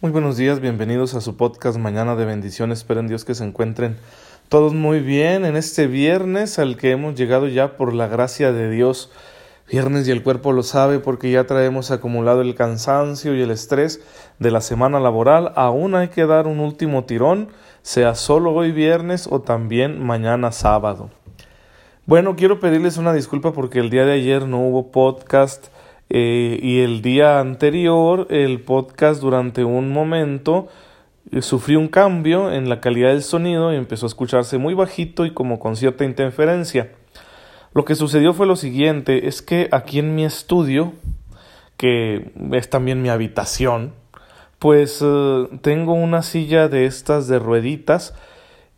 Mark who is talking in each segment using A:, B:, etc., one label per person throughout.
A: Muy buenos días, bienvenidos a su podcast Mañana de Bendiciones. Espero en Dios que se encuentren todos muy bien en este viernes al que hemos llegado ya por la gracia de Dios. Viernes y el cuerpo lo sabe porque ya traemos acumulado el cansancio y el estrés de la semana laboral. Aún hay que dar un último tirón, sea solo hoy viernes o también mañana sábado. Bueno, quiero pedirles una disculpa porque el día de ayer no hubo podcast eh, y el día anterior el podcast durante un momento eh, sufrió un cambio en la calidad del sonido y empezó a escucharse muy bajito y como con cierta interferencia. Lo que sucedió fue lo siguiente, es que aquí en mi estudio, que es también mi habitación, pues eh, tengo una silla de estas de rueditas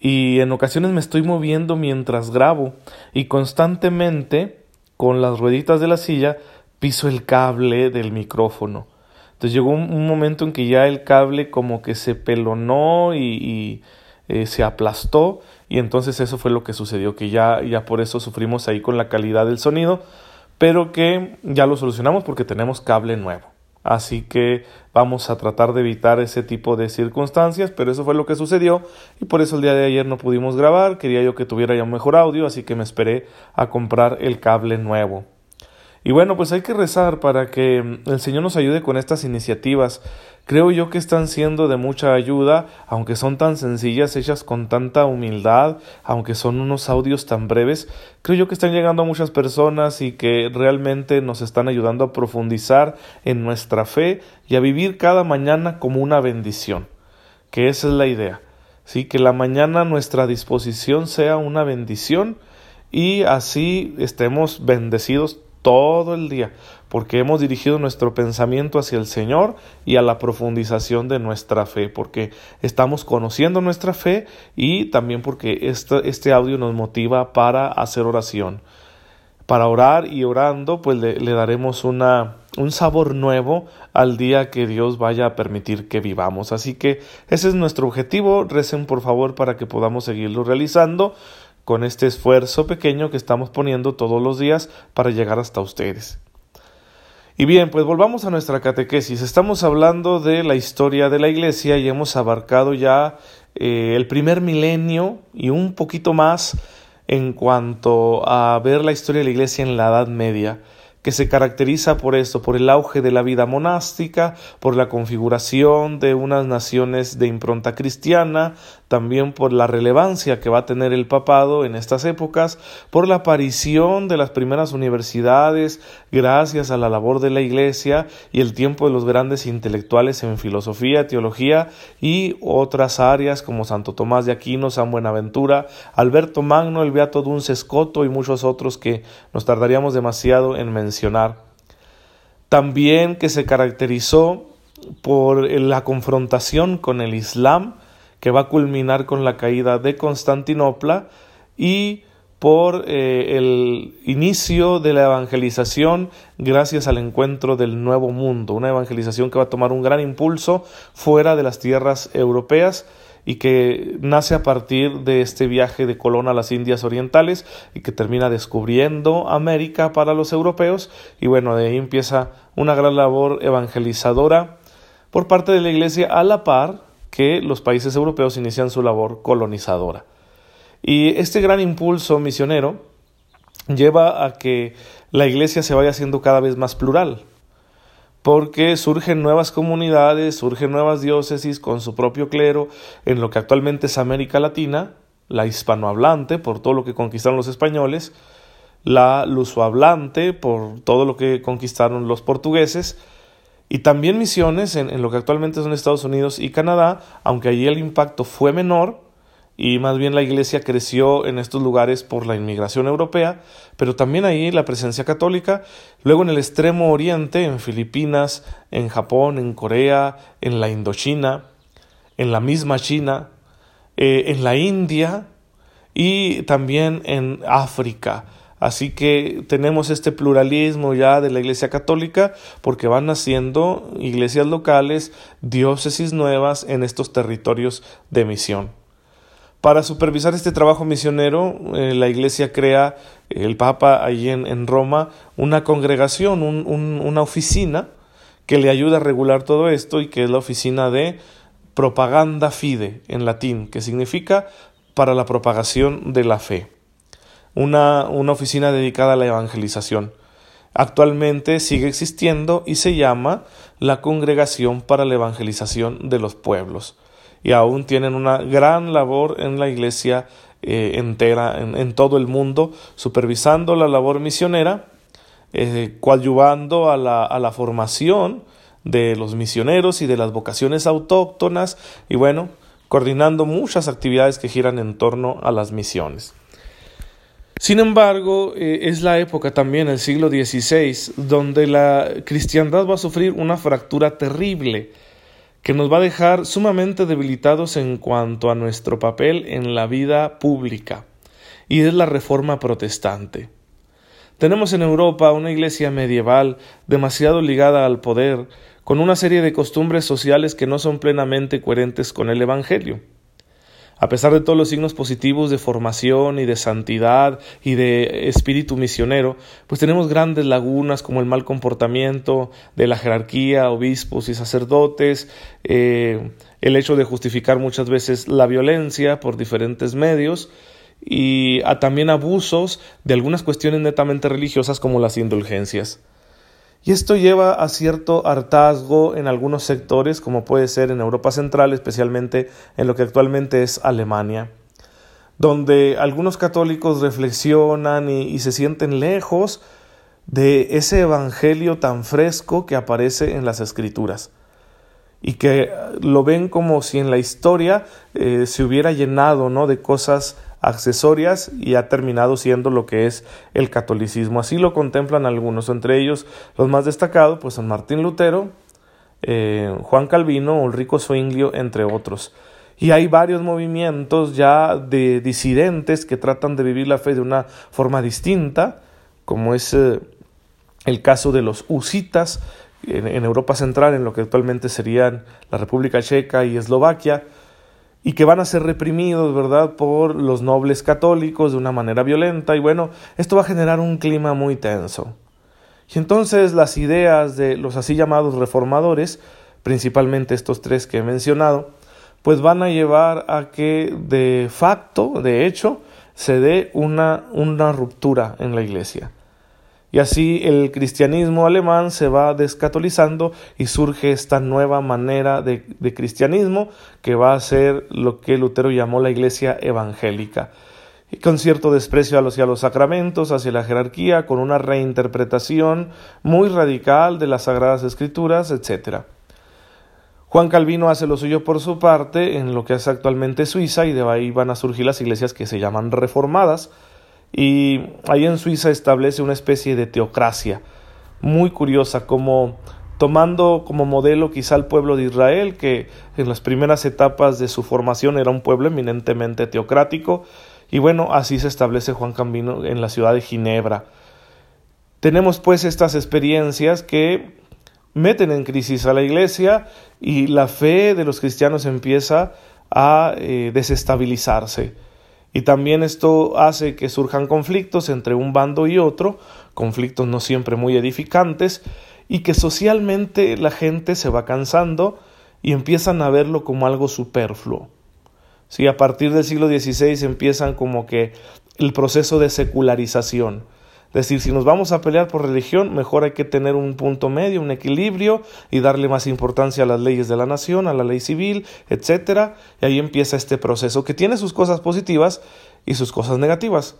A: y en ocasiones me estoy moviendo mientras grabo y constantemente con las rueditas de la silla piso el cable del micrófono. Entonces llegó un, momento en que ya el cable como que se pelonó y, eh, se aplastó y entonces eso fue lo que sucedió, que ya, ya por eso sufrimos ahí con la calidad del sonido, pero que ya lo solucionamos porque tenemos cable nuevo. Así que vamos a tratar de evitar ese tipo de circunstancias, pero eso fue lo que sucedió y por eso el día de ayer no pudimos grabar, quería yo que tuviera ya un mejor audio, así que me esperé a comprar el cable nuevo. Y bueno, pues hay que rezar para que mm, el Señor nos ayude con estas iniciativas. Creo yo que están siendo de mucha ayuda, aunque son tan sencillas, hechas con tanta humildad, aunque son unos audios tan breves, creo yo que están llegando a muchas personas y que realmente nos están ayudando a profundizar en nuestra fe y a vivir cada mañana como una bendición, que esa es la idea. Sí, que la mañana nuestra disposición sea una bendición y así estemos bendecidos todo el día, porque hemos dirigido nuestro pensamiento hacia el Señor y a la profundización de nuestra fe, porque estamos conociendo nuestra fe y también porque este, este audio nos motiva para hacer oración. Para orar y orando, pues le, daremos una, un sabor nuevo al día que Dios vaya a permitir que vivamos. Así que ese es nuestro objetivo. Recen por favor para que podamos seguirlo realizando con este esfuerzo pequeño que estamos poniendo todos los días para llegar hasta ustedes. Y bien, pues volvamos a nuestra catequesis. Estamos hablando de la historia de la Iglesia y hemos abarcado ya eh, el primer milenio y un poquito más en cuanto a ver la historia de la Iglesia en la Edad Media que se caracteriza por esto, por el auge de la vida monástica, por la configuración de unas naciones de impronta cristiana, también por la relevancia que va a tener el papado en estas épocas, por la aparición de las primeras universidades gracias a la labor de la Iglesia y el tiempo de los grandes intelectuales en filosofía, teología y otras áreas como Santo Tomás de Aquino, San Buenaventura, Alberto Magno, el Beato Dunce Escoto y muchos otros que nos tardaríamos demasiado en mencionar. También que se caracterizó por la confrontación con el Islam, que va a culminar con la caída de Constantinopla y por eh, el inicio de la evangelización gracias al encuentro del nuevo mundo, una evangelización que va a tomar un gran impulso fuera de las tierras europeas y que nace a partir de este viaje de Colón a las Indias Orientales y que termina descubriendo América para los europeos. Y bueno, de ahí empieza una gran labor evangelizadora por parte de la Iglesia a la par que los países europeos inician su labor colonizadora. Y este gran impulso misionero lleva a que la iglesia se vaya haciendo cada vez más plural, porque surgen nuevas comunidades, surgen nuevas diócesis con su propio clero en lo que actualmente es América Latina, la hispanohablante por todo lo que conquistaron los españoles, la lusohablante por todo lo que conquistaron los portugueses, y también misiones en, lo que actualmente son Estados Unidos y Canadá, aunque allí el impacto fue menor y más bien la iglesia creció en estos lugares por la inmigración europea, pero también ahí la presencia católica, luego en el extremo oriente, en Filipinas, en Japón, en Corea, en la Indochina, en la misma China, eh, en la India y también en África. Así que tenemos este pluralismo ya de la Iglesia Católica porque van naciendo iglesias locales, diócesis nuevas en estos territorios de misión. Para supervisar este trabajo misionero, eh, la Iglesia crea, el Papa allí en, Roma, una congregación, una oficina que le ayuda a regular todo esto y que es la oficina de propaganda fide en latín, que significa para la propagación de la fe. Una, una oficina dedicada a la evangelización. Actualmente sigue existiendo y se llama la Congregación para la Evangelización de los Pueblos. Y aún tienen una gran labor en la iglesia eh, entera, en, todo el mundo, supervisando la labor misionera, eh, coadyuvando a la, a la formación de los misioneros y de las vocaciones autóctonas y bueno, coordinando muchas actividades que giran en torno a las misiones. Sin embargo, eh, es la época también, el siglo XVI, donde la cristiandad va a sufrir una fractura terrible que nos va a dejar sumamente debilitados en cuanto a nuestro papel en la vida pública, y es la reforma protestante. Tenemos en Europa una iglesia medieval demasiado ligada al poder, con una serie de costumbres sociales que no son plenamente coherentes con el Evangelio. A pesar de todos los signos positivos de formación y de santidad y de espíritu misionero, pues tenemos grandes lagunas como el mal comportamiento de la jerarquía, obispos y sacerdotes, eh, el hecho de justificar muchas veces la violencia por diferentes medios, y también abusos de algunas cuestiones netamente religiosas como las indulgencias. Y esto lleva a cierto hartazgo en algunos sectores, como puede ser en Europa Central, especialmente en lo que actualmente es Alemania, donde algunos católicos reflexionan y, se sienten lejos de ese evangelio tan fresco que aparece en las escrituras y que lo ven como si en la historia eh, se hubiera llenado ¿no? de cosas accesorias y ha terminado siendo lo que es el catolicismo. Así lo contemplan algunos, entre ellos los más destacados, pues San Martín Lutero, eh, Juan Calvino, Ulrico Zwinglio, entre otros. Y hay varios movimientos ya de disidentes que tratan de vivir la fe de una forma distinta, como es eh, el caso de los husitas en, en Europa Central, en lo que actualmente serían la República Checa y Eslovaquia, y que van a ser reprimidos, ¿verdad?, por los nobles católicos de una manera violenta y bueno, esto va a generar un clima muy tenso. Y entonces las ideas de los así llamados reformadores, principalmente estos tres que he mencionado, pues van a llevar a que de facto, de hecho, se dé una, una ruptura en la iglesia. Y así el cristianismo alemán se va descatolizando y surge esta nueva manera de, cristianismo que va a ser lo que Lutero llamó la iglesia evangélica. Y con cierto desprecio hacia los sacramentos, hacia la jerarquía, con una reinterpretación muy radical de las sagradas escrituras, etc. Juan Calvino hace lo suyo por su parte en lo que es actualmente Suiza y de ahí van a surgir las iglesias que se llaman reformadas, y ahí en Suiza establece una especie de teocracia muy curiosa, como tomando como modelo quizá el pueblo de Israel, que en las primeras etapas de su formación era un pueblo eminentemente teocrático, y bueno, así se establece Juan Cambino en la ciudad de Ginebra. Tenemos pues estas experiencias que meten en crisis a la iglesia y la fe de los cristianos empieza a eh, desestabilizarse. Y también esto hace que surjan conflictos entre un bando y otro, conflictos no siempre muy edificantes, y que socialmente la gente se va cansando y empiezan a verlo como algo superfluo. Sí, a partir del siglo XVI empiezan como que el proceso de secularización decir, si nos vamos a pelear por religión, mejor hay que tener un punto medio, un equilibrio y darle más importancia a las leyes de la nación, a la ley civil, etcétera. Y ahí empieza este proceso que tiene sus cosas positivas y sus cosas negativas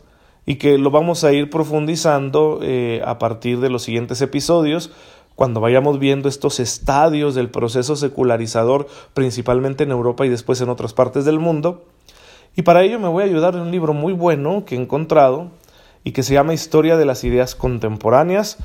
A: y que lo vamos a ir profundizando eh, a partir de los siguientes episodios cuando vayamos viendo estos estadios del proceso secularizador, principalmente en Europa y después en otras partes del mundo. Y para ello me voy a ayudar en un libro muy bueno que he encontrado, y que se llama Historia de las Ideas Contemporáneas,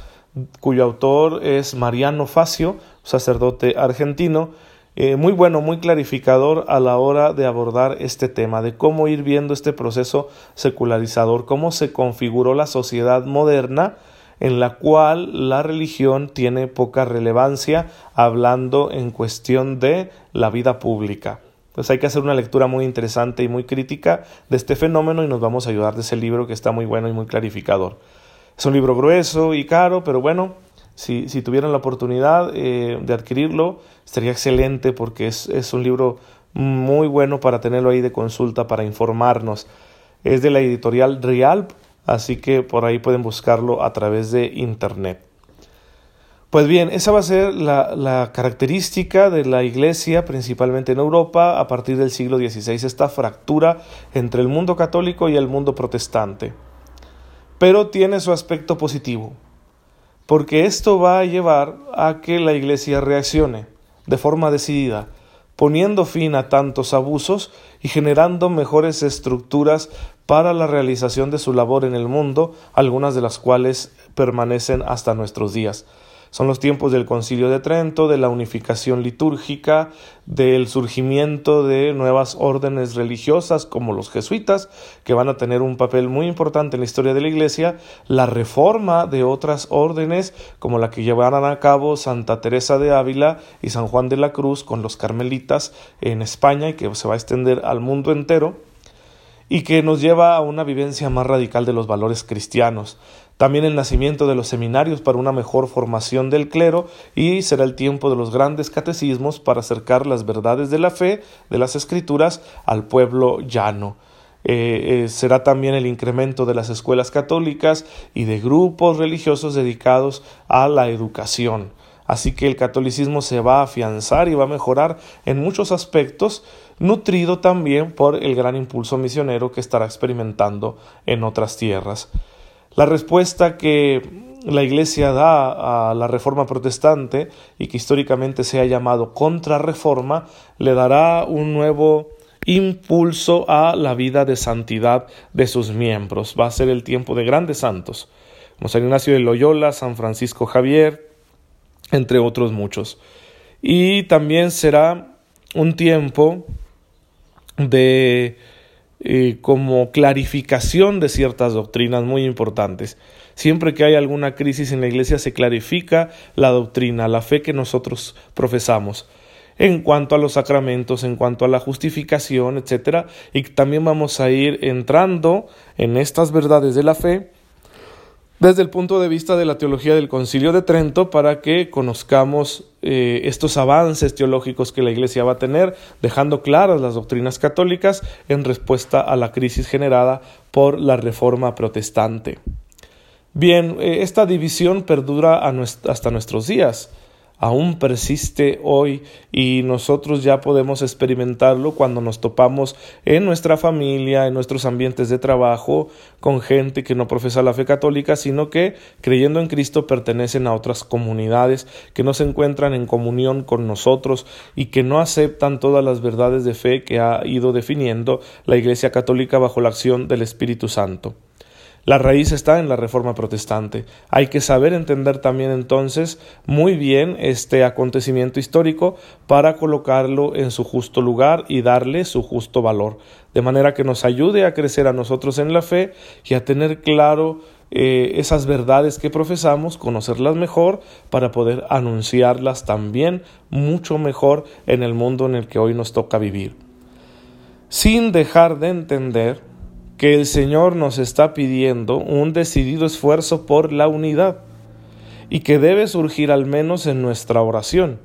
A: cuyo autor es Mariano Facio, sacerdote argentino, eh, muy bueno, muy clarificador a la hora de abordar este tema, de cómo ir viendo este proceso secularizador, cómo se configuró la sociedad moderna en la cual la religión tiene poca relevancia hablando en cuestión de la vida pública. Pues hay que hacer una lectura muy interesante y muy crítica de este fenómeno y nos vamos a ayudar de ese libro que está muy bueno y muy clarificador. Es un libro grueso y caro, pero bueno, Si, si tuvieran la oportunidad eh, de adquirirlo, sería excelente porque es, es un libro muy bueno para tenerlo ahí de consulta, para informarnos. Es de la editorial Rialp, así que por ahí pueden buscarlo a través de internet. Pues bien, esa va a ser la, característica de la Iglesia, principalmente en Europa, a partir del siglo XVI, esta fractura entre el mundo católico y el mundo protestante. Pero tiene su aspecto positivo, porque esto va a llevar a que la Iglesia reaccione de forma decidida, poniendo fin a tantos abusos y generando mejores estructuras para la realización de su labor en el mundo, algunas de las cuales permanecen hasta nuestros días. Son los tiempos del Concilio de Trento, de la unificación litúrgica, del surgimiento de nuevas órdenes religiosas como los jesuitas, que van a tener un papel muy importante en la historia de la Iglesia, la reforma de otras órdenes como la que llevarán a cabo Santa Teresa de Ávila y San Juan de la Cruz con los carmelitas en España y que se va a extender al mundo entero y que nos lleva a una vivencia más radical de los valores cristianos. También el nacimiento de los seminarios para una mejor formación del clero y será el tiempo de los grandes catecismos para acercar las verdades de la fe, de las escrituras, al pueblo llano. Eh, eh, será también el incremento de las escuelas católicas y de grupos religiosos dedicados a la educación. Así que el catolicismo se va a afianzar y va a mejorar en muchos aspectos, nutrido también por el gran impulso misionero que estará experimentando en otras tierras. La respuesta que la Iglesia da a la reforma protestante y que históricamente se ha llamado contrarreforma le dará un nuevo impulso a la vida de santidad de sus miembros. Va a ser el tiempo de grandes santos, como San Ignacio de Loyola, San Francisco Javier, entre otros muchos. Y también será un tiempo de eh, como clarificación de ciertas doctrinas muy importantes. Siempre que hay alguna crisis en la Iglesia se clarifica la doctrina, la fe que nosotros profesamos en cuanto a los sacramentos, en cuanto a la justificación, etcétera, y también vamos a ir entrando en estas verdades de la fe desde el punto de vista de la teología del Concilio de Trento para que conozcamos eh, estos avances teológicos que la Iglesia va a tener, dejando claras las doctrinas católicas en respuesta a la crisis generada por la Reforma protestante. Bien, eh, esta división perdura hasta nuestros días aún persiste hoy y nosotros ya podemos experimentarlo cuando nos topamos en nuestra familia, en nuestros ambientes de trabajo, con gente que no profesa la fe católica, sino que creyendo en Cristo pertenecen a otras comunidades que no se encuentran en comunión con nosotros y que no aceptan todas las verdades de fe que ha ido definiendo la Iglesia católica bajo la acción del Espíritu Santo. La raíz está en la reforma protestante. Hay que saber entender también entonces muy bien este acontecimiento histórico para colocarlo en su justo lugar y darle su justo valor, de manera que nos ayude a crecer a nosotros en la fe y a tener claro eh, esas verdades que profesamos, conocerlas mejor para poder anunciarlas también mucho mejor en el mundo en el que hoy nos toca vivir. Sin dejar de entender que el Señor nos está pidiendo un decidido esfuerzo por la unidad y que debe surgir al menos en nuestra oración,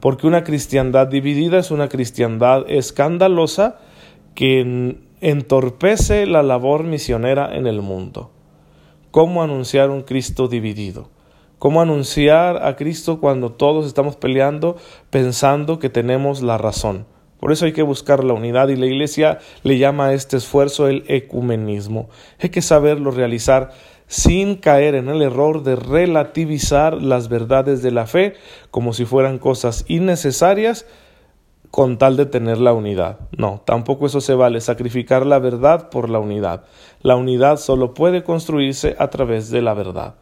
A: porque una cristiandad dividida es una cristiandad escandalosa que entorpece la labor misionera en el mundo. ¿Cómo anunciar un Cristo dividido? ¿Cómo anunciar a Cristo cuando todos estamos peleando pensando que tenemos la razón? Por eso hay que buscar la unidad y la Iglesia le llama a este esfuerzo el ecumenismo. Hay que saberlo realizar sin caer en el error de relativizar las verdades de la fe como si fueran cosas innecesarias con tal de tener la unidad. No, tampoco eso se vale, sacrificar la verdad por la unidad. La unidad solo puede construirse a través de la verdad.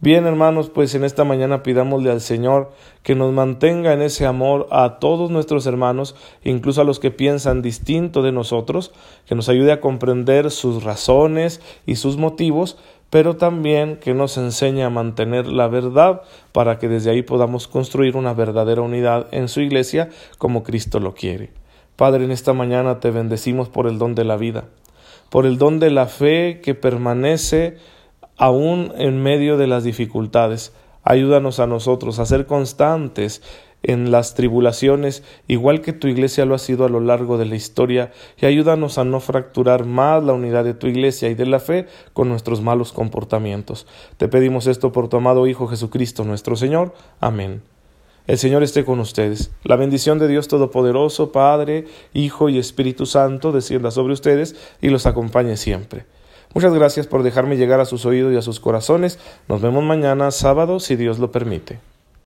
A: Bien, hermanos, pues en esta mañana pidámosle al Señor que nos mantenga en ese amor a todos nuestros hermanos, incluso a los que piensan distinto de nosotros, que nos ayude a comprender sus razones y sus motivos, pero también que nos enseñe a mantener la verdad para que desde ahí podamos construir una verdadera unidad en su iglesia como Cristo lo quiere. Padre, en esta mañana te bendecimos por el don de la vida, por el don de la fe que permanece aún en medio de las dificultades. Ayúdanos a nosotros a ser constantes en las tribulaciones, igual que tu iglesia lo ha sido a lo largo de la historia, y ayúdanos a no fracturar más la unidad de tu iglesia y de la fe con nuestros malos comportamientos. Te pedimos esto por tu amado Hijo Jesucristo nuestro Señor. Amén. El Señor esté con ustedes. La bendición de Dios Todopoderoso, Padre, Hijo y Espíritu Santo, descienda sobre ustedes y los acompañe siempre. Muchas gracias por dejarme llegar a sus oídos y a sus corazones. Nos vemos mañana, sábado, si Dios lo permite.